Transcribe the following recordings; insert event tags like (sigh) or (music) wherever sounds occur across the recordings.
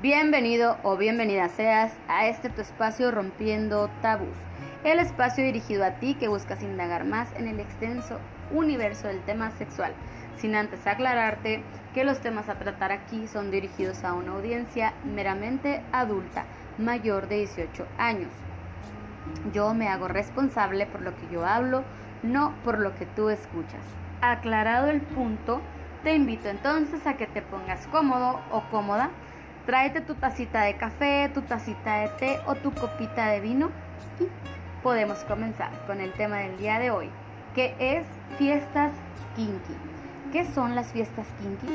Bienvenido o bienvenida seas a este tu espacio Rompiendo Tabús, el espacio dirigido a ti que buscas indagar más en el extenso universo del tema sexual, sin antes aclararte que los temas a tratar aquí son dirigidos a una audiencia meramente adulta, mayor de 18 años. Yo me hago responsable por lo que yo hablo, no por lo que tú escuchas. Aclarado el punto, te invito entonces a que te pongas cómodo o cómoda Tráete tu tacita de café, tu tacita de té o tu copita de vino y podemos comenzar con el tema del día de hoy, que es fiestas kinky. ¿Qué son las fiestas kinky?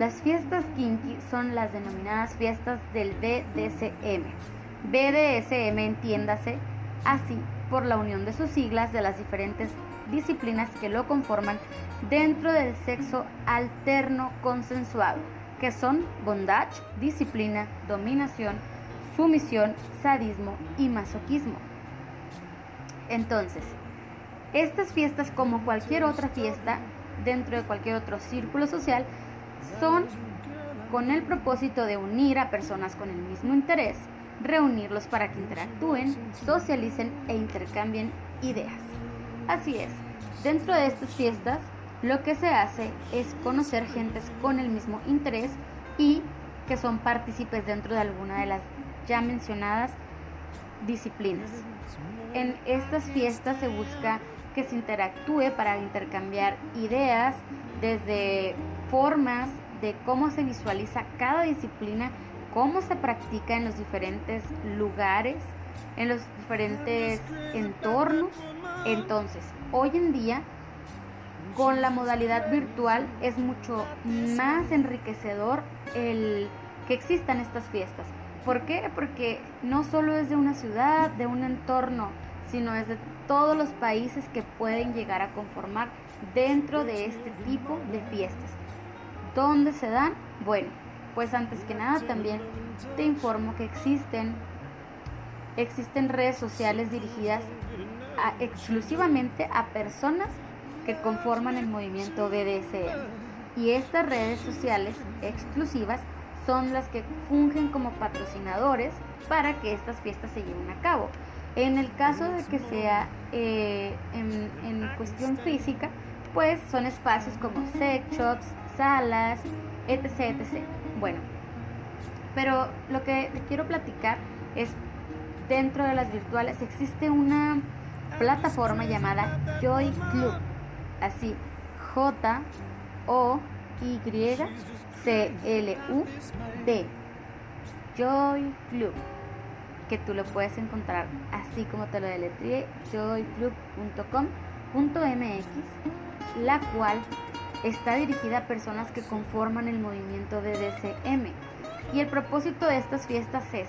Las fiestas kinky son las denominadas fiestas del BDSM. BDSM entiéndase así por la unión de sus siglas de las diferentes disciplinas que lo conforman dentro del sexo alterno consensuado que son bondage, disciplina, dominación, sumisión, sadismo y masoquismo. Entonces, estas fiestas, como cualquier otra fiesta dentro de cualquier otro círculo social, son con el propósito de unir a personas con el mismo interés, reunirlos para que interactúen, socialicen e intercambien ideas. Así es, dentro de estas fiestas lo que se hace es conocer gentes con el mismo interés y que son partícipes dentro de alguna de las ya mencionadas disciplinas. En estas fiestas se busca que se interactúe para intercambiar ideas desde formas de cómo se visualiza cada disciplina, cómo se practica en los diferentes lugares, en los diferentes entornos. Entonces, hoy en día con la modalidad virtual es mucho más enriquecedor el que existan estas fiestas. ¿Por qué? Porque no solo es de una ciudad, de un entorno, sino es de todos los países que pueden llegar a conformar dentro de este tipo de fiestas. ¿Dónde se dan? Bueno, pues antes que nada también te informo que existen existen redes sociales dirigidas exclusivamente a personas que conforman el movimiento BDSM. Y estas redes sociales exclusivas son las que fungen como patrocinadores para que estas fiestas se lleven a cabo. En el caso de que sea eh, en, cuestión física, pues son espacios como sex shops, salas, etc, etc. Bueno, pero lo que te quiero platicar es dentro de las virtuales existe una plataforma llamada Joy Club así J O Y C L U D Joy Club que tú lo puedes encontrar así como te lo deletré joyclub.com.mx la cual está dirigida a personas que conforman el movimiento de DCM y el propósito de estas fiestas es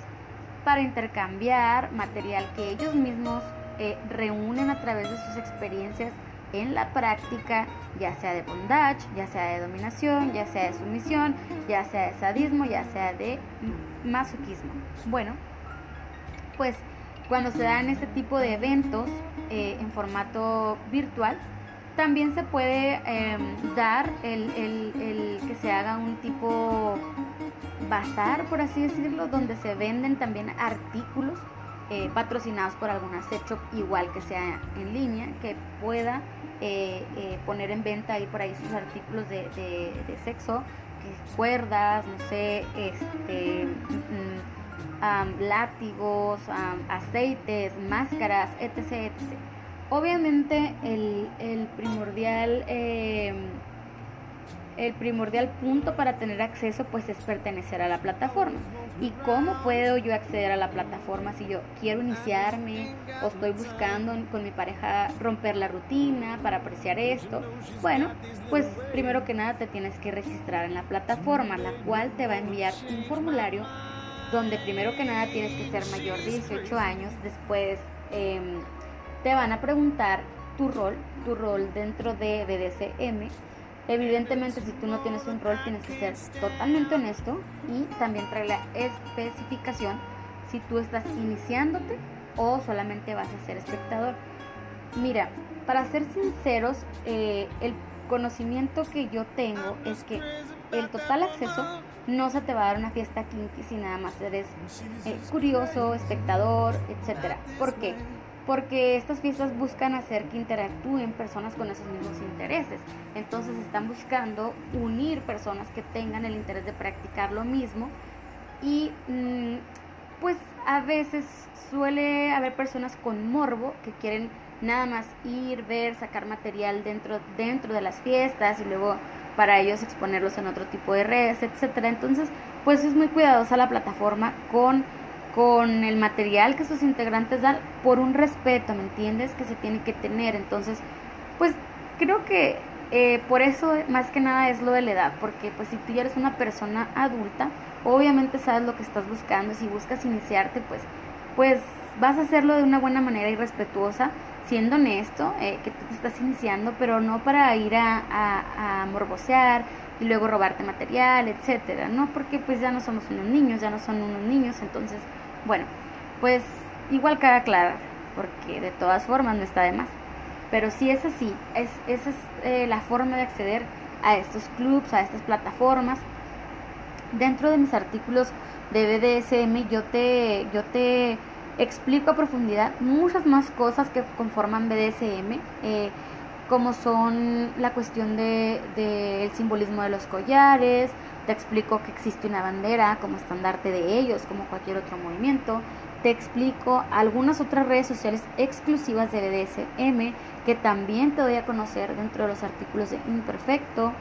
para intercambiar material que ellos mismos eh, reúnen a través de sus experiencias en la práctica, ya sea de bondage, ya sea de dominación, ya sea de sumisión, ya sea de sadismo, ya sea de masoquismo. Bueno, pues cuando se dan este tipo de eventos eh, en formato virtual, también se puede em, dar el, el, que se haga un tipo bazar, por así decirlo, donde se venden también artículos eh, patrocinados por alguna sex shop, igual que sea en línea, que pueda eh, eh, poner en venta ahí por ahí sus artículos de, de, sexo, cuerdas, no sé, este, mm, látigos, aceites, máscaras, etc, etc. Obviamente el, el primordial el primordial punto para tener acceso pues es pertenecer a la plataforma. ¿Y cómo puedo yo acceder a la plataforma si yo quiero iniciarme o estoy buscando con mi pareja romper la rutina para apreciar esto? Bueno, pues primero que nada te tienes que registrar en la plataforma, la cual te va a enviar un formulario donde primero que nada tienes que ser mayor de 18 años, después em, te van a preguntar tu rol, tu rol dentro de BDSM Evidentemente, si tú no tienes un rol, tienes que ser totalmente honesto y también trae la especificación si tú estás iniciándote o solamente vas a ser espectador. Mira, para ser sinceros, eh, el conocimiento que yo tengo es que el total acceso no se te va a dar una fiesta kinky si nada más eres eh, curioso, espectador, etcétera. ¿Por qué? Porque estas fiestas buscan hacer que interactúen personas con esos mismos intereses. Entonces están buscando unir personas que tengan el interés de practicar lo mismo y mm, pues a veces suele haber personas con morbo que quieren nada más ir, ver, sacar material dentro, dentro de las fiestas y luego para ellos exponerlos en otro tipo de redes, etcétera. Entonces, pues es muy cuidadosa la plataforma con, con el material que sus integrantes dan por un respeto, ¿me entiendes? Que se tiene que tener. Entonces, pues creo que eh, por eso más que nada es lo de la edad, porque pues si tú ya eres una persona adulta, obviamente sabes lo que estás buscando, si buscas iniciarte, pues, pues vas a hacerlo de una buena manera y respetuosa siendo honesto, eh, que tú te estás iniciando, pero no para ir a, a, morbosear y luego robarte material, etcétera, ¿no? Porque pues ya no somos unos niños, ya no son unos niños, entonces, bueno, pues igual cada aclarar, porque de todas formas no está de más. Pero si es así, es, esa es eh, la forma de acceder a estos clubs, a estas plataformas. Dentro de mis artículos de BDSM yo te, yo te explico a profundidad muchas más cosas que conforman BDSM, eh, como son la cuestión del de, simbolismo de los collares, te explico que existe una bandera como estandarte de ellos, como cualquier otro movimiento, te explico algunas otras redes sociales exclusivas de BDSM que también te doy a conocer dentro de los artículos de Imperfecto.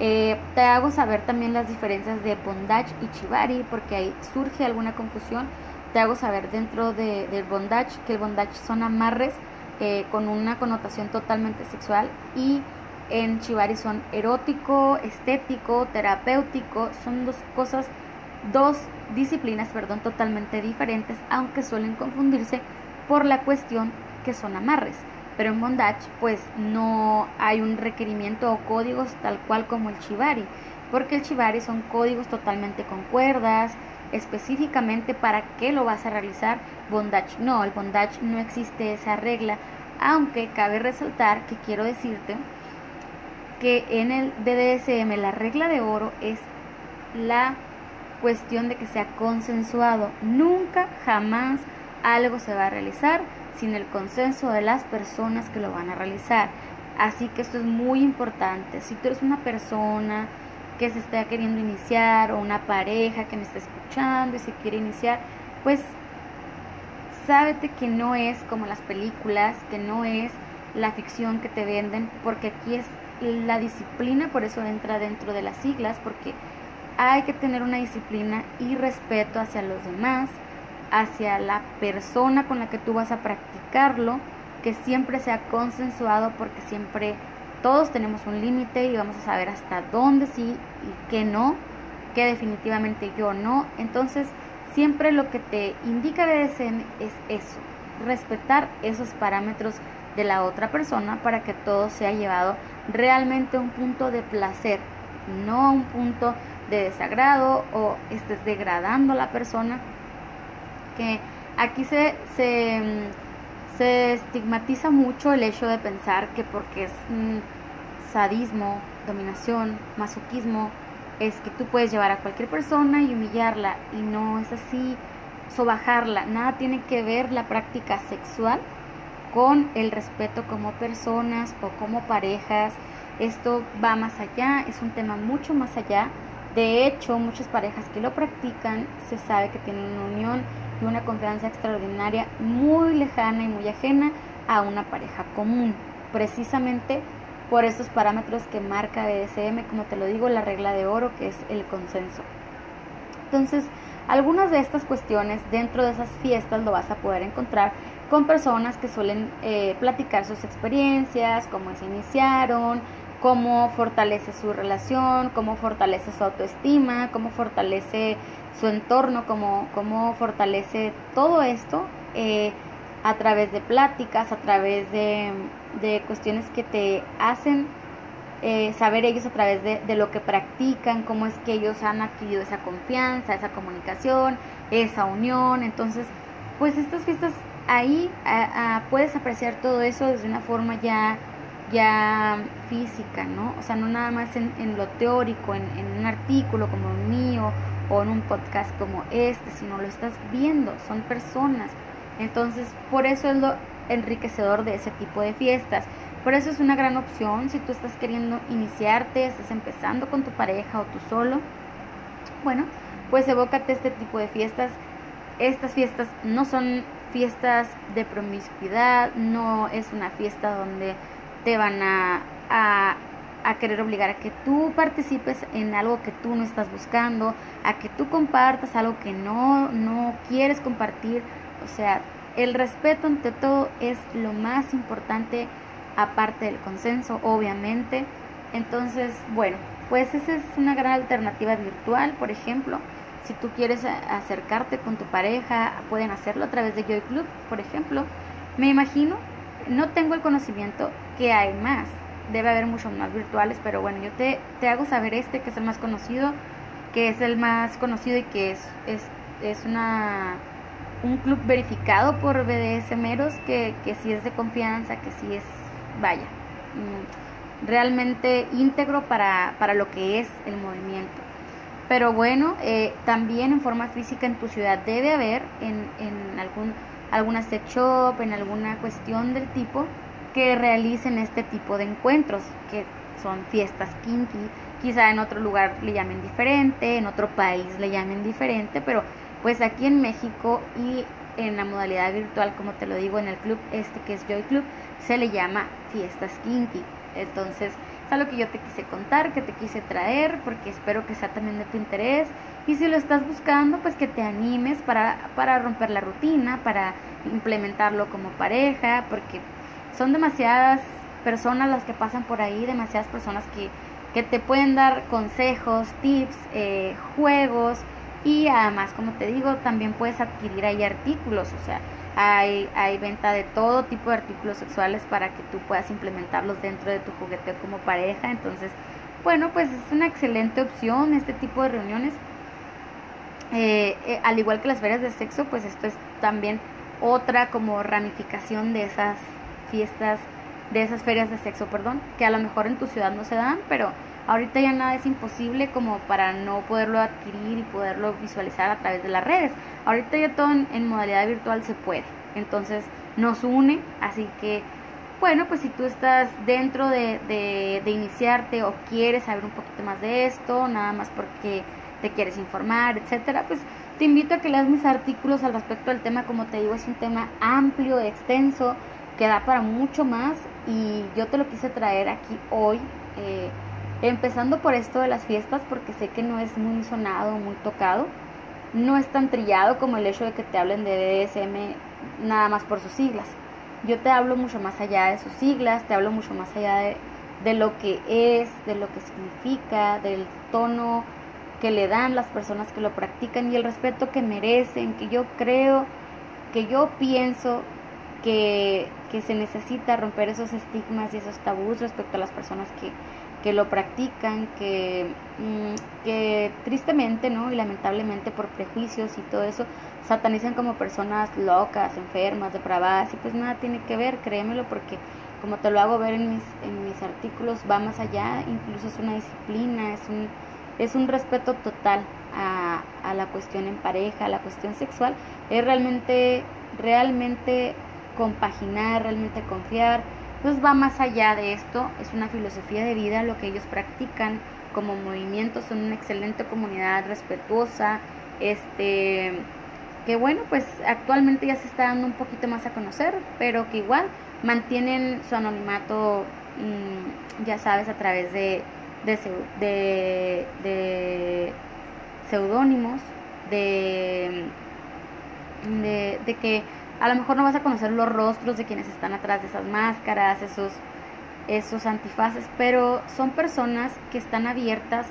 Eh, te hago saber también las diferencias de bondage y chivari porque ahí surge alguna confusión te hago saber dentro de, del bondage que el bondage son amarres eh, con una connotación totalmente sexual y en Chivari son erótico, estético, terapéutico, son dos cosas, dos disciplinas, perdón, totalmente diferentes, aunque suelen confundirse por la cuestión que son amarres. Pero en bondage pues no hay un requerimiento o códigos tal cual como el Chivari, porque el Chivari son códigos totalmente con cuerdas, específicamente para qué lo vas a realizar bondage. No, el bondage no existe esa regla, aunque cabe resaltar que quiero decirte que en el BDSM la regla de oro es la cuestión de que sea consensuado. Nunca, jamás algo se va a realizar sin el consenso de las personas que lo van a realizar. Así que esto es muy importante. Si tú eres una persona que se está queriendo iniciar o una pareja que me está escuchando y se quiere iniciar, pues sábete que no es como las películas, que no es la ficción que te venden, porque aquí es la disciplina, por eso entra dentro de las siglas, porque hay que tener una disciplina y respeto hacia los demás, hacia la persona con la que tú vas a practicarlo, que siempre sea consensuado, porque siempre todos tenemos un límite y vamos a saber hasta dónde sí y qué no, que definitivamente yo no. Entonces, siempre lo que te indica BDSM es eso, respetar esos parámetros de la otra persona para que todo sea llevado realmente a un punto de placer, no a un punto de desagrado o estés degradando a la persona. Que aquí se, se, se estigmatiza mucho el hecho de pensar que porque es sadismo, dominación, masoquismo, es que tú puedes llevar a cualquier persona y humillarla y no es así, sobajarla. Nada tiene que ver la práctica sexual con el respeto como personas o como parejas. Esto va más allá, es un tema mucho más allá. De hecho, muchas parejas que lo practican se sabe que tienen una unión y una confianza extraordinaria muy lejana y muy ajena a una pareja común, precisamente por estos parámetros que marca BDSM, como te lo digo, la regla de oro, que es el consenso. Entonces, algunas de estas cuestiones dentro de esas fiestas lo vas a poder encontrar con personas que suelen eh, platicar sus experiencias, cómo se iniciaron, cómo fortalece su relación, cómo fortalece su autoestima, cómo fortalece su entorno, cómo, cómo fortalece todo esto. Eh, a través de pláticas, a través de, cuestiones que te hacen eh, saber ellos a través de, lo que practican, cómo es que ellos han adquirido esa confianza, esa comunicación, esa unión. Entonces, pues estas fiestas ahí puedes apreciar todo eso desde una forma ya ya física, ¿no? O sea, no nada más en, lo teórico, en, un artículo como el mío o en un podcast como este, sino lo estás viendo, son personas. Entonces, por eso es lo enriquecedor de ese tipo de fiestas. Por eso es una gran opción si tú estás queriendo iniciarte, estás empezando con tu pareja o tú solo. Bueno, pues evócate este tipo de fiestas. Estas fiestas no son fiestas de promiscuidad, no es una fiesta donde te van a, a, querer obligar a que tú participes en algo que tú no estás buscando, a que tú compartas algo que no, no quieres compartir. O sea, el respeto ante todo es lo más importante, aparte del consenso, obviamente. Entonces, bueno, pues esa es una gran alternativa virtual, por ejemplo. Si tú quieres acercarte con tu pareja, pueden hacerlo a través de Joy Club, por ejemplo. Me imagino, no tengo el conocimiento que hay más. Debe haber muchos más virtuales, pero bueno, yo te, te hago saber este que es el más conocido, que es el más conocido y que es, es, es una, un club verificado por BDS Meros, que, que sí es de confianza, que sí es, vaya, mm, realmente íntegro para, para lo que es el movimiento. Pero bueno, eh, también en forma física en tu ciudad debe haber en, en algún, alguna sex shop, en alguna cuestión del tipo, que realicen este tipo de encuentros, que son fiestas kinky. Quizá en otro lugar le llamen diferente, en otro país le llamen diferente, pero pues aquí en México y en la modalidad virtual, como te lo digo, en el club este que es Joy Club, se le llama fiestas kinky. Entonces, es algo que yo te quise contar, que te quise traer, porque espero que sea también de tu interés. Y si lo estás buscando, pues que te animes para, para romper la rutina, para implementarlo como pareja, porque son demasiadas personas las que pasan por ahí, demasiadas personas que, que te pueden dar consejos, tips, eh, juegos y además, como te digo, también puedes adquirir ahí artículos, o sea, hay, hay venta de todo tipo de artículos sexuales para que tú puedas implementarlos dentro de tu jugueteo como pareja. Entonces, bueno, pues es una excelente opción este tipo de reuniones. Eh, eh, al igual que las ferias de sexo, pues esto es también otra como ramificación de esas fiestas, de esas ferias de sexo, perdón, que a lo mejor en tu ciudad no se dan, pero Ahorita ya nada es imposible como para no poderlo adquirir y poderlo visualizar a través de las redes. Ahorita ya todo en, modalidad virtual se puede. Entonces nos une, así que bueno, pues si tú estás dentro de, de, iniciarte o quieres saber un poquito más de esto, nada más porque te quieres informar, etcétera, pues te invito a que leas mis artículos al respecto del tema. Como te digo, es un tema amplio, extenso, que da para mucho más y yo te lo quise traer aquí hoy. Eh, Empezando por esto de las fiestas, porque sé que no es muy sonado, muy tocado. No es tan trillado como el hecho de que te hablen de DSM nada más por sus siglas. Yo te hablo mucho más allá de sus siglas, te hablo mucho más allá de, de lo que es, de lo que significa, del tono que le dan las personas que lo practican y el respeto que merecen, que yo creo, que yo pienso que, que se necesita romper esos estigmas y esos tabús respecto a las personas que, que lo practican, que, mm, que tristemente ¿no? y lamentablemente por prejuicios y todo eso satanizan como personas locas, enfermas, depravadas y pues nada tiene que ver, créemelo porque como te lo hago ver en mis, en mis artículos va más allá, incluso es una disciplina, es un, es un respeto total a, a la cuestión en pareja, a la cuestión sexual, es realmente, realmente compaginar, realmente confiar, entonces va más allá de esto, es una filosofía de vida lo que ellos practican como movimiento, son una excelente comunidad respetuosa, este que bueno, pues actualmente ya se está dando un poquito más a conocer, pero que igual mantienen su anonimato, mm, ya sabes, a través de, de, de, seudónimos, de, de que a lo mejor no vas a conocer los rostros de quienes están atrás de esas máscaras, esos, esos antifaces, pero son personas que están abiertas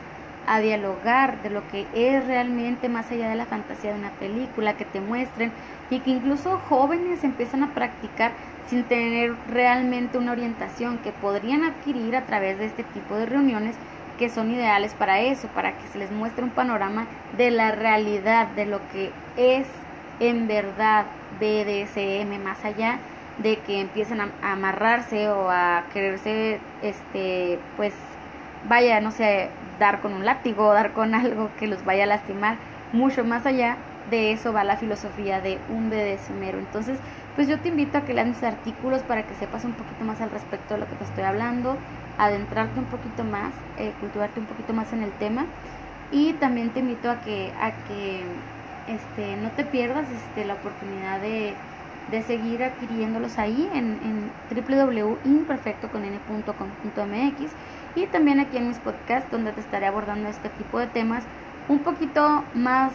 a dialogar de lo que es realmente más allá de la fantasía de una película, que te muestren y que incluso jóvenes empiezan a practicar sin tener realmente una orientación que podrían adquirir a través de este tipo de reuniones que son ideales para eso, para que se les muestre un panorama de la realidad, de lo que es en verdad BDSM más allá de que empiecen a, amarrarse o a quererse, este, pues, vaya, no sé, dar con un látigo, (laughs) dar con algo que los vaya a lastimar, mucho más allá de eso va la filosofía de un BDSMero. Entonces, pues yo te invito a que leas mis artículos para que sepas un poquito más al respecto de lo que te estoy hablando, adentrarte un poquito más, eh, cultivarte un poquito más en el tema. Y también te invito a que, a que este, no te pierdas este, la oportunidad de, seguir adquiriéndolos ahí en, en www.imperfectoconn.com.mx y también aquí en mis podcasts donde te estaré abordando este tipo de temas un poquito más,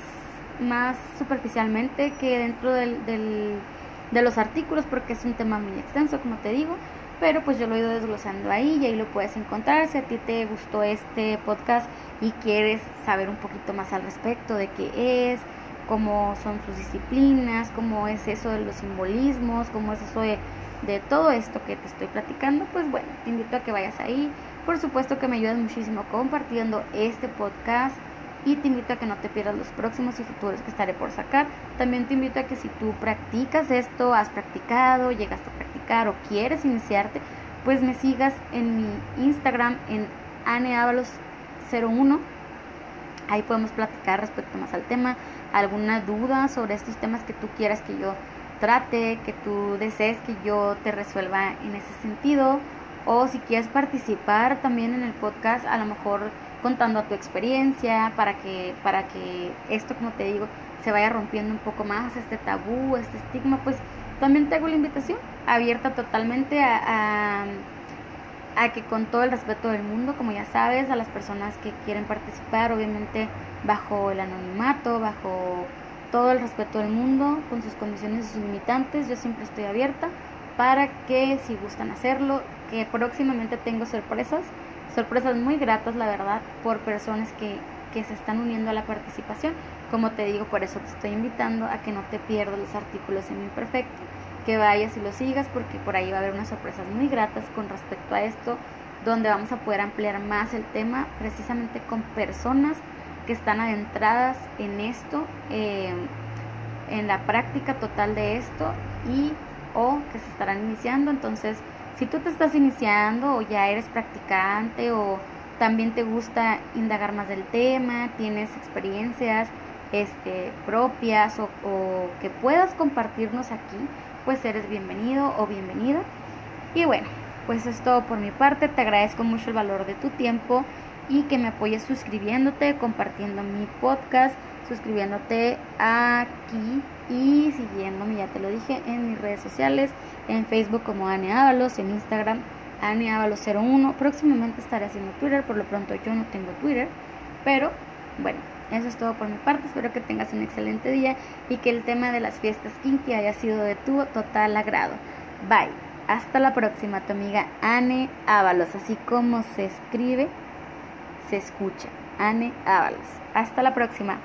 más superficialmente que dentro del, del, de los artículos porque es un tema muy extenso como te digo pero pues yo lo he ido desglosando ahí y ahí lo puedes encontrar. Si a ti te gustó este podcast y quieres saber un poquito más al respecto de qué es cómo son sus disciplinas, cómo es eso de los simbolismos, cómo es eso de, todo esto que te estoy platicando, pues bueno, te invito a que vayas ahí. Por supuesto que me ayudas muchísimo compartiendo este podcast y te invito a que no te pierdas los próximos y futuros que estaré por sacar. También te invito a que si tú practicas esto, has practicado, llegaste a practicar o quieres iniciarte, pues me sigas en mi Instagram en aneavalos01. Ahí podemos platicar respecto más al tema, alguna duda sobre estos temas que tú quieras que yo trate, que tú desees que yo te resuelva en ese sentido, o si quieres participar también en el podcast, a lo mejor contando tu experiencia para que para que esto como te digo se vaya rompiendo un poco más este tabú este estigma pues también te hago la invitación abierta totalmente a, a, que con todo el respeto del mundo como ya sabes a las personas que quieren participar obviamente bajo el anonimato bajo todo el respeto del mundo con sus condiciones y sus limitantes yo siempre estoy abierta para que si gustan hacerlo que próximamente tengo sorpresas sorpresas muy gratas, la verdad, por personas que, que se están uniendo a la participación. Como te digo, por eso te estoy invitando a que no te pierdas los artículos en Imperfecto, que vayas y los sigas, porque por ahí va a haber unas sorpresas muy gratas con respecto a esto, donde vamos a poder ampliar más el tema precisamente con personas que están adentradas en esto, eh, en la práctica total de esto y o que se estarán iniciando. Entonces, si tú te estás iniciando o ya eres practicante o también te gusta indagar más del tema, tienes experiencias este, propias o, o que puedas compartirnos aquí, pues eres bienvenido o bienvenida. Y bueno, pues es todo por mi parte. Te agradezco mucho el valor de tu tiempo y que me apoyes suscribiéndote, compartiendo mi podcast, suscribiéndote aquí y siguiéndome, ya te lo dije, en mis redes sociales, en Facebook como Ane Ábalos, en Instagram Ane 01 Próximamente estaré haciendo Twitter, por lo pronto yo no tengo Twitter, pero bueno, eso es todo por mi parte. Espero que tengas un excelente día y que el tema de las fiestas kinky haya sido de tu total agrado. Bye. Hasta la próxima, tu amiga Ane Ábalos, así como se escribe, se escucha. Ane Ábalos. Hasta la próxima.